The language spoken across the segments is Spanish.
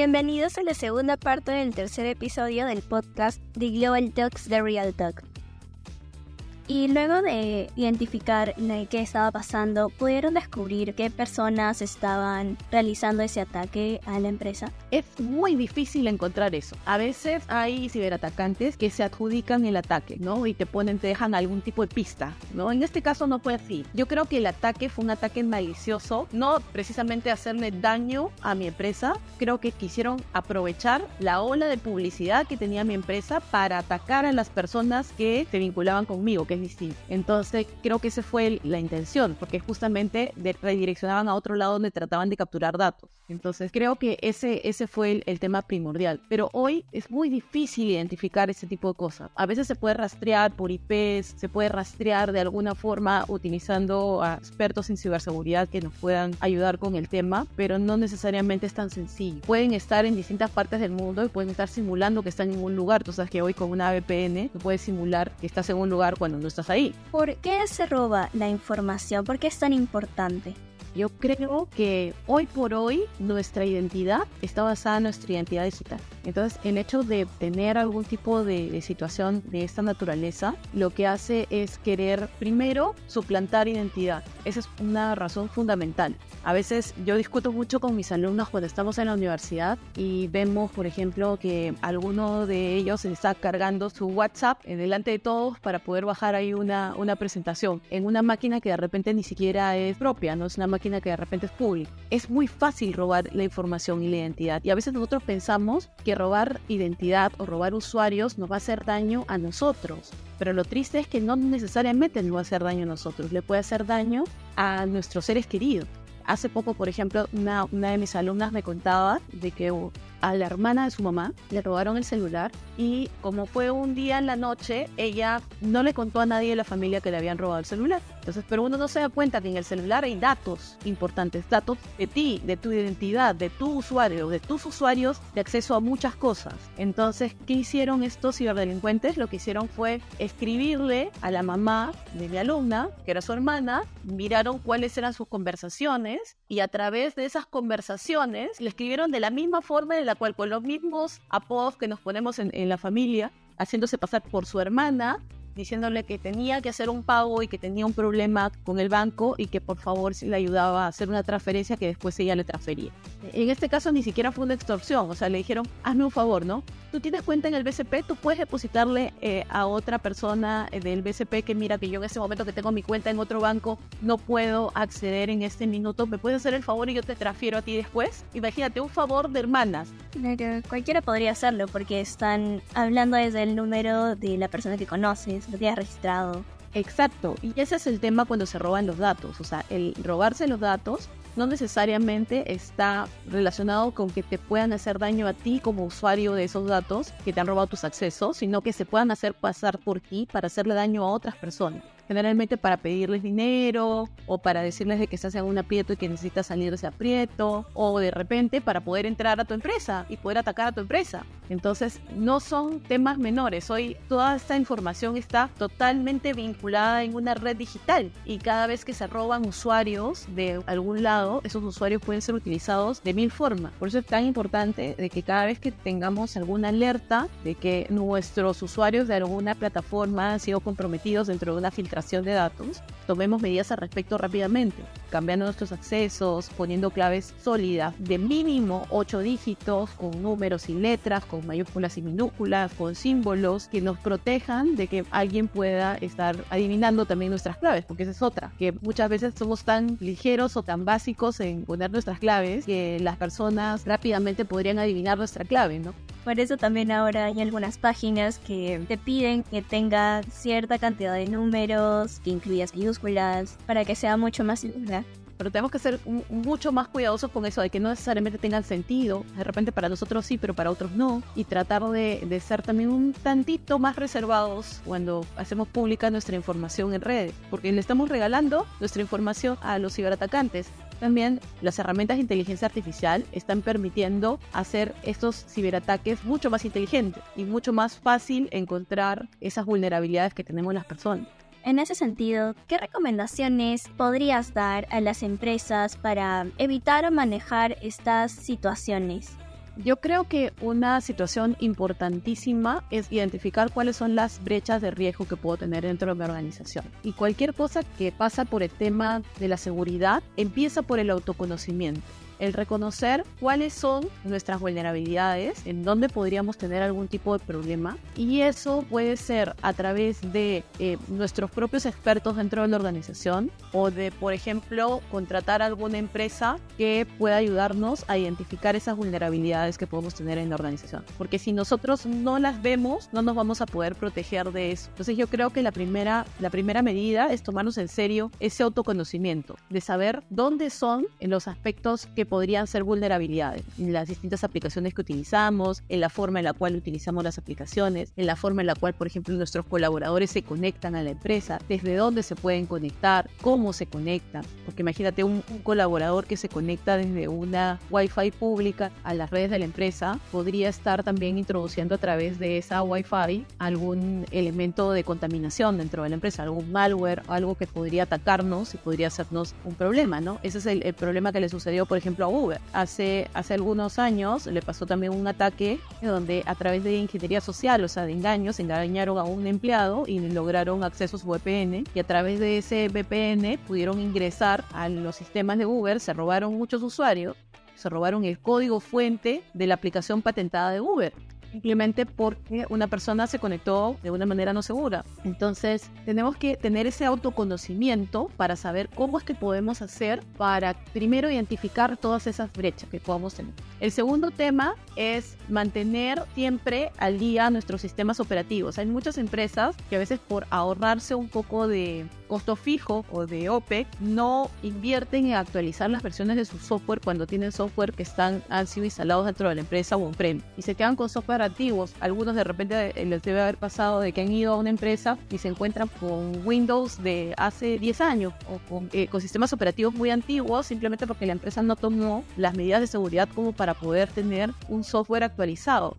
Bienvenidos a la segunda parte del tercer episodio del podcast The Global Talks The Real Talk. Y luego de identificar qué estaba pasando, pudieron descubrir qué personas estaban realizando ese ataque a la empresa. Es muy difícil encontrar eso. A veces hay ciberatacantes que se adjudican el ataque, ¿no? Y te ponen, te dejan algún tipo de pista, ¿no? En este caso no fue así. Yo creo que el ataque fue un ataque malicioso, no precisamente hacerle daño a mi empresa. Creo que quisieron aprovechar la ola de publicidad que tenía mi empresa para atacar a las personas que se vinculaban conmigo, que entonces creo que esa fue la intención, porque justamente redireccionaban a otro lado donde trataban de capturar datos. Entonces creo que ese, ese fue el, tema primordial. Pero hoy es muy difícil identificar ese tipo de cosas. A veces se puede rastrear por IPs, se puede rastrear de alguna forma utilizando a expertos en ciberseguridad que nos puedan ayudar con el tema, pero no necesariamente es tan sencillo. Pueden estar en distintas partes del mundo y pueden estar simulando que están en un lugar. Tú sabes que hoy con una VPN tú puedes simular que estás en un lugar cuando no estás ahí. ¿Por qué se roba la información? ¿Por qué es tan importante? Yo creo que hoy por hoy nuestra identidad está basada en nuestra identidad digital. Entonces, el hecho de tener algún tipo de, situación de esta naturaleza, lo que hace es querer primero suplantar identidad. Esa es una razón fundamental. A veces yo discuto mucho con mis alumnos cuando estamos en la universidad y vemos, por ejemplo, que alguno de ellos está cargando su WhatsApp en delante de todos para poder bajar ahí una, una presentación en una máquina que de repente ni siquiera es propia, no es una máquina que de repente es pública. Es muy fácil robar la información y la identidad y a veces nosotros pensamos que robar identidad o robar usuarios nos va a hacer daño a nosotros. Pero lo triste es que no necesariamente nos va a hacer daño a nosotros, le puede hacer daño a nuestros seres queridos. Hace poco, por ejemplo, una, una de mis alumnas me contaba de que a la hermana de su mamá le robaron el celular y como fue un día en la noche, ella no le contó a nadie de la familia que le habían robado el celular. Entonces, pero uno no se da cuenta que en el celular hay datos importantes, datos de ti, de tu identidad, de tu usuario, de tus usuarios, de acceso a muchas cosas. Entonces, ¿qué hicieron estos ciberdelincuentes? Lo que hicieron fue escribirle a la mamá de mi alumna, que era su hermana, miraron cuáles eran sus conversaciones y a través de esas conversaciones le escribieron de la misma forma de la cual con los mismos apodos que nos ponemos en, en la familia, haciéndose pasar por su hermana diciéndole que tenía que hacer un pago y que tenía un problema con el banco y que por favor le ayudaba a hacer una transferencia que después ella le transfería. En este caso ni siquiera fue una extorsión, o sea, le dijeron, hazme un favor, ¿no? Tú tienes cuenta en el BCP, tú puedes depositarle eh, a otra persona eh, del BCP que mira que yo en ese momento que tengo mi cuenta en otro banco no puedo acceder en este minuto, ¿me puedes hacer el favor y yo te transfiero a ti después? Imagínate, un favor de hermanas. Cualquiera podría hacerlo porque están hablando desde el número de la persona que conoces tienes registrado. Exacto, y ese es el tema cuando se roban los datos, o sea, el robarse los datos no necesariamente está relacionado con que te puedan hacer daño a ti como usuario de esos datos que te han robado tus accesos, sino que se puedan hacer pasar por ti para hacerle daño a otras personas generalmente para pedirles dinero o para decirles de que estás en un aprieto y que necesitas salir de ese aprieto o de repente para poder entrar a tu empresa y poder atacar a tu empresa. Entonces, no son temas menores. Hoy toda esta información está totalmente vinculada en una red digital y cada vez que se roban usuarios de algún lado, esos usuarios pueden ser utilizados de mil formas. Por eso es tan importante de que cada vez que tengamos alguna alerta de que nuestros usuarios de alguna plataforma han sido comprometidos dentro de una filtración de datos, tomemos medidas al respecto rápidamente, cambiando nuestros accesos, poniendo claves sólidas de mínimo 8 dígitos, con números y letras, con mayúsculas y minúsculas, con símbolos que nos protejan de que alguien pueda estar adivinando también nuestras claves, porque esa es otra, que muchas veces somos tan ligeros o tan básicos en poner nuestras claves que las personas rápidamente podrían adivinar nuestra clave, ¿no? Por eso también ahora hay algunas páginas que te piden que tenga cierta cantidad de números, que incluyas minúsculas, para que sea mucho más. Pero tenemos que ser mucho más cuidadosos con eso, de que no necesariamente tengan sentido. De repente para nosotros sí, pero para otros no. Y tratar de, ser también un tantito más reservados cuando hacemos pública nuestra información en redes. Porque le estamos regalando nuestra información a los ciberatacantes. También las herramientas de inteligencia artificial están permitiendo hacer estos ciberataques mucho más inteligentes y mucho más fácil encontrar esas vulnerabilidades que tenemos las personas. En ese sentido, ¿qué recomendaciones podrías dar a las empresas para evitar o manejar estas situaciones? Yo creo que una situación importantísima es identificar cuáles son las brechas de riesgo que puedo tener dentro de mi organización. Y cualquier cosa que pasa por el tema de la seguridad empieza por el autoconocimiento el reconocer cuáles son nuestras vulnerabilidades, en dónde podríamos tener algún tipo de problema. Y eso puede ser a través de eh, nuestros propios expertos dentro de la organización o de, por ejemplo, contratar alguna empresa que pueda ayudarnos a identificar esas vulnerabilidades que podemos tener en la organización. Porque si nosotros no las vemos, no nos vamos a poder proteger de eso. Entonces yo creo que la primera, la primera medida es tomarnos en serio ese autoconocimiento, de saber dónde son en los aspectos que podrían ser vulnerabilidades en las distintas aplicaciones que utilizamos, en la forma en la cual utilizamos las aplicaciones, en la forma en la cual, por ejemplo, nuestros colaboradores se conectan a la empresa, desde dónde se pueden conectar, cómo se conectan. Porque imagínate un, colaborador que se conecta desde una Wi-Fi pública a las redes de la empresa, podría estar también introduciendo a través de esa Wi-Fi algún elemento de contaminación dentro de la empresa, algún malware, algo que podría atacarnos y podría hacernos un problema, ¿no? Ese es el, el problema que le sucedió, por a Uber. Hace, hace algunos años le pasó también un ataque donde a través de ingeniería social, o sea, de engaños, engañaron a un empleado y lograron acceso a su VPN y a través de ese VPN pudieron ingresar a los sistemas de Uber, se robaron muchos usuarios, se robaron el código fuente de la aplicación patentada de Uber simplemente porque una persona se conectó de una manera no segura. Entonces, tenemos que tener ese autoconocimiento para saber cómo es que podemos hacer para primero identificar todas esas brechas que podamos tener. El segundo tema es mantener siempre al día nuestros sistemas operativos. Hay muchas empresas que a veces por ahorrarse un poco de costo fijo o de OPEC no invierten en actualizar las versiones de su software cuando tienen software que están, han sido instalados dentro de la empresa o on-prem y se quedan con software antiguos. Algunos de repente eh, les debe haber pasado de que han ido a una empresa y se encuentran con Windows de hace 10 años o con, eh, con sistemas operativos muy antiguos simplemente porque la empresa no tomó las medidas de seguridad como para poder tener un software actualizado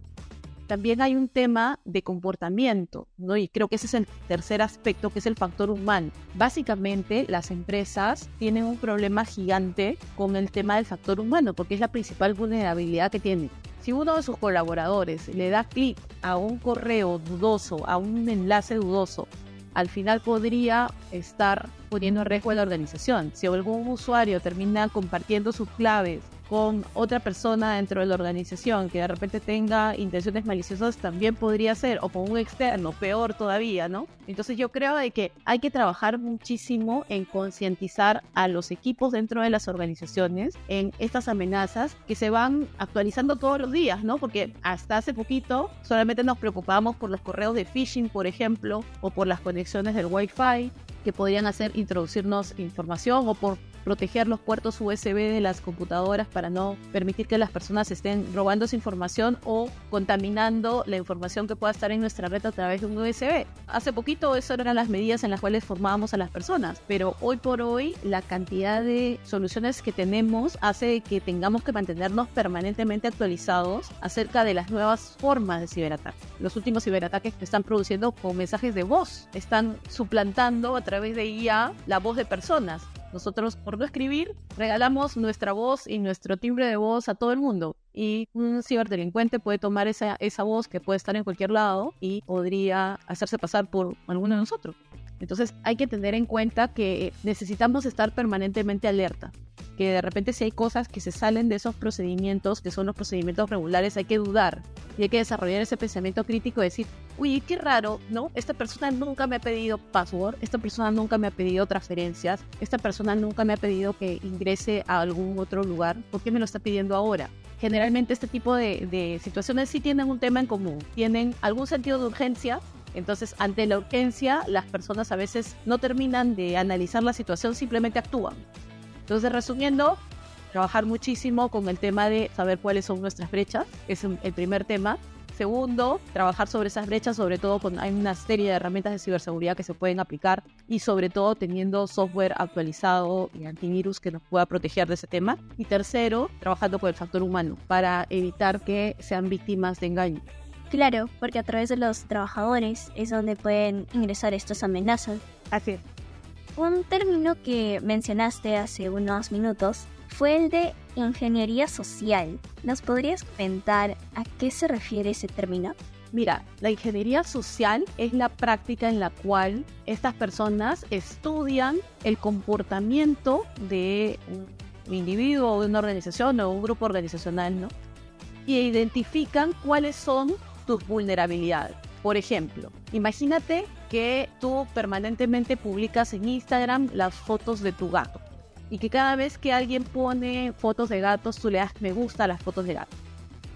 también hay un tema de comportamiento, ¿no? Y creo que ese es el tercer aspecto, que es el factor humano. Básicamente, las empresas tienen un problema gigante con el tema del factor humano, porque es la principal vulnerabilidad que tienen. Si uno de sus colaboradores le da clic a un correo dudoso, a un enlace dudoso, al final podría estar poniendo en riesgo a la organización. Si algún usuario termina compartiendo sus claves con otra persona dentro de la organización que de repente tenga intenciones maliciosas también podría ser, o con un externo, peor todavía, ¿no? Entonces yo creo de que hay que trabajar muchísimo en concientizar a los equipos dentro de las organizaciones en estas amenazas que se van actualizando todos los días, ¿no? Porque hasta hace poquito solamente nos preocupábamos por los correos de phishing, por ejemplo, o por las conexiones del Wi-Fi que podrían hacer introducirnos información o por proteger los puertos USB de las computadoras para no permitir que las personas estén robando esa información o contaminando la información que pueda estar en nuestra red a través de un USB. Hace poquito eso eran las medidas en las cuales formábamos a las personas, pero hoy por hoy la cantidad de soluciones que tenemos hace que tengamos que mantenernos permanentemente actualizados acerca de las nuevas formas de ciberataque. Los últimos ciberataques que están produciendo con mensajes de voz, están suplantando a través de IA la voz de personas. Nosotros, por no escribir, regalamos nuestra voz y nuestro timbre de voz a todo el mundo. Y un ciberdelincuente puede tomar esa, esa voz que puede estar en cualquier lado y podría hacerse pasar por alguno de nosotros. Entonces hay que tener en cuenta que necesitamos estar permanentemente alerta que de repente si hay cosas que se salen de esos procedimientos, que son los procedimientos regulares, hay que dudar y hay que desarrollar ese pensamiento crítico de decir, uy, qué raro, ¿no? Esta persona nunca me ha pedido password, esta persona nunca me ha pedido transferencias, esta persona nunca me ha pedido que ingrese a algún otro lugar, ¿por qué me lo está pidiendo ahora? Generalmente este tipo de, de situaciones sí tienen un tema en común, tienen algún sentido de urgencia entonces, ante la urgencia, las personas a veces no terminan de analizar la situación, simplemente actúan. Entonces, resumiendo, trabajar muchísimo con el tema de saber cuáles son nuestras brechas, es el primer tema. Segundo, trabajar sobre esas brechas, sobre todo con hay una serie de herramientas de ciberseguridad que se pueden aplicar y sobre todo teniendo software actualizado y antivirus que nos pueda proteger de ese tema. Y tercero, trabajando con el factor humano para evitar que sean víctimas de engaño. Claro, porque a través de los trabajadores es donde pueden ingresar estas amenazas. Así es. Un término que mencionaste hace unos minutos fue el de ingeniería social. ¿Nos podrías comentar a qué se refiere ese término? Mira, la ingeniería social es la práctica en la cual estas personas estudian el comportamiento de un individuo de una organización o un grupo organizacional, ¿no? Y identifican cuáles son tus vulnerabilidades. Por ejemplo, imagínate que tú permanentemente publicas en Instagram las fotos de tu gato y que cada vez que alguien pone fotos de gatos tú le das me gusta a las fotos de gatos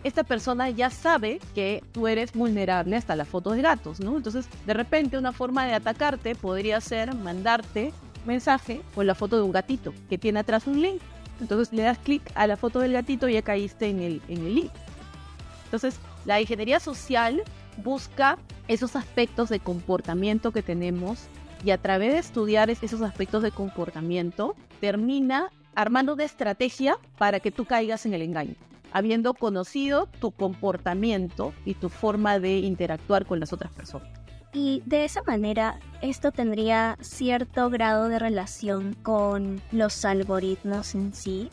esta persona ya sabe que tú eres vulnerable hasta las fotos de gatos, ¿no? Entonces, de repente, una forma de atacarte podría ser mandarte mensaje con la foto de un gatito que tiene atrás un link. Entonces, le das clic a la foto del gatito y ya caíste en el, en el link. Entonces, la ingeniería social busca esos aspectos de comportamiento que tenemos y a través de estudiar esos aspectos de comportamiento termina armando una estrategia para que tú caigas en el engaño habiendo conocido tu comportamiento y tu forma de interactuar con las otras personas. Y de esa manera, esto tendría cierto grado de relación con los algoritmos en sí.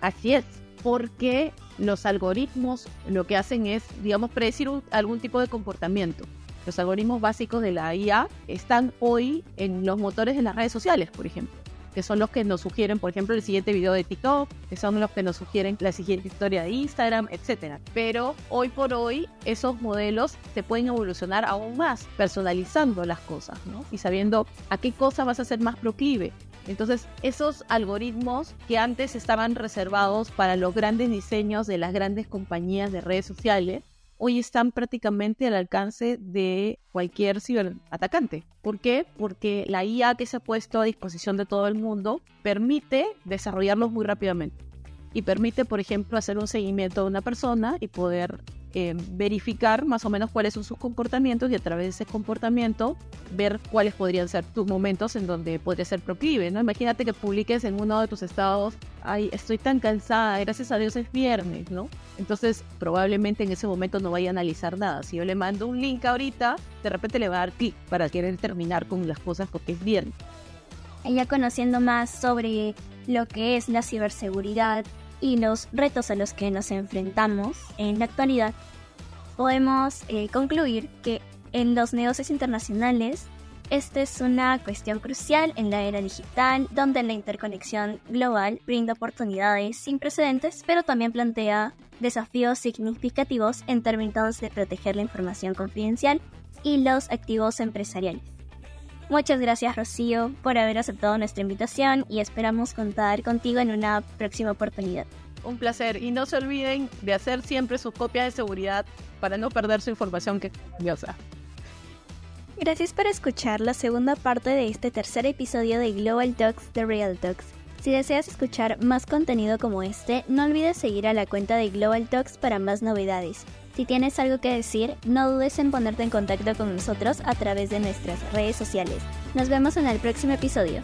Así es, porque los algoritmos lo que hacen es, digamos, predecir algún tipo de comportamiento. Los algoritmos básicos de la IA están hoy en los motores de las redes sociales, por ejemplo que son los que nos sugieren, por ejemplo, el siguiente video de TikTok, que son los que nos sugieren la siguiente historia de Instagram, etc. Pero hoy por hoy esos modelos se pueden evolucionar aún más, personalizando las cosas, ¿no? Y sabiendo a qué cosa vas a ser más proclive. Entonces, esos algoritmos que antes estaban reservados para los grandes diseños de las grandes compañías de redes sociales, hoy están prácticamente al alcance de cualquier ciberatacante. ¿Por qué? Porque la IA que se ha puesto a disposición de todo el mundo permite desarrollarlos muy rápidamente y permite, por ejemplo, hacer un seguimiento de una persona y poder eh, verificar más o menos cuáles son sus comportamientos y a través de ese comportamiento ver cuáles podrían ser tus momentos en donde podría ser proclive, ¿no? Imagínate que publiques en uno de tus estados, ay, estoy tan cansada, gracias a Dios es viernes, ¿no? Entonces probablemente en ese momento no vaya a analizar nada. Si yo le mando un link ahorita, de repente le va a dar clic para querer terminar con las cosas porque es viernes. Ya conociendo más sobre lo que es la ciberseguridad, y los retos a los que nos enfrentamos en la actualidad, podemos eh, concluir que en los negocios internacionales esta es una cuestión crucial en la era digital, donde la interconexión global brinda oportunidades sin precedentes, pero también plantea desafíos significativos en términos de proteger la información confidencial y los activos empresariales. Muchas gracias Rocío por haber aceptado nuestra invitación y esperamos contar contigo en una próxima oportunidad. Un placer y no se olviden de hacer siempre sus copias de seguridad para no perder su información que es valiosa. Gracias por escuchar la segunda parte de este tercer episodio de Global Talks The Real Talks. Si deseas escuchar más contenido como este, no olvides seguir a la cuenta de Global Talks para más novedades. Si tienes algo que decir, no dudes en ponerte en contacto con nosotros a través de nuestras redes sociales. Nos vemos en el próximo episodio.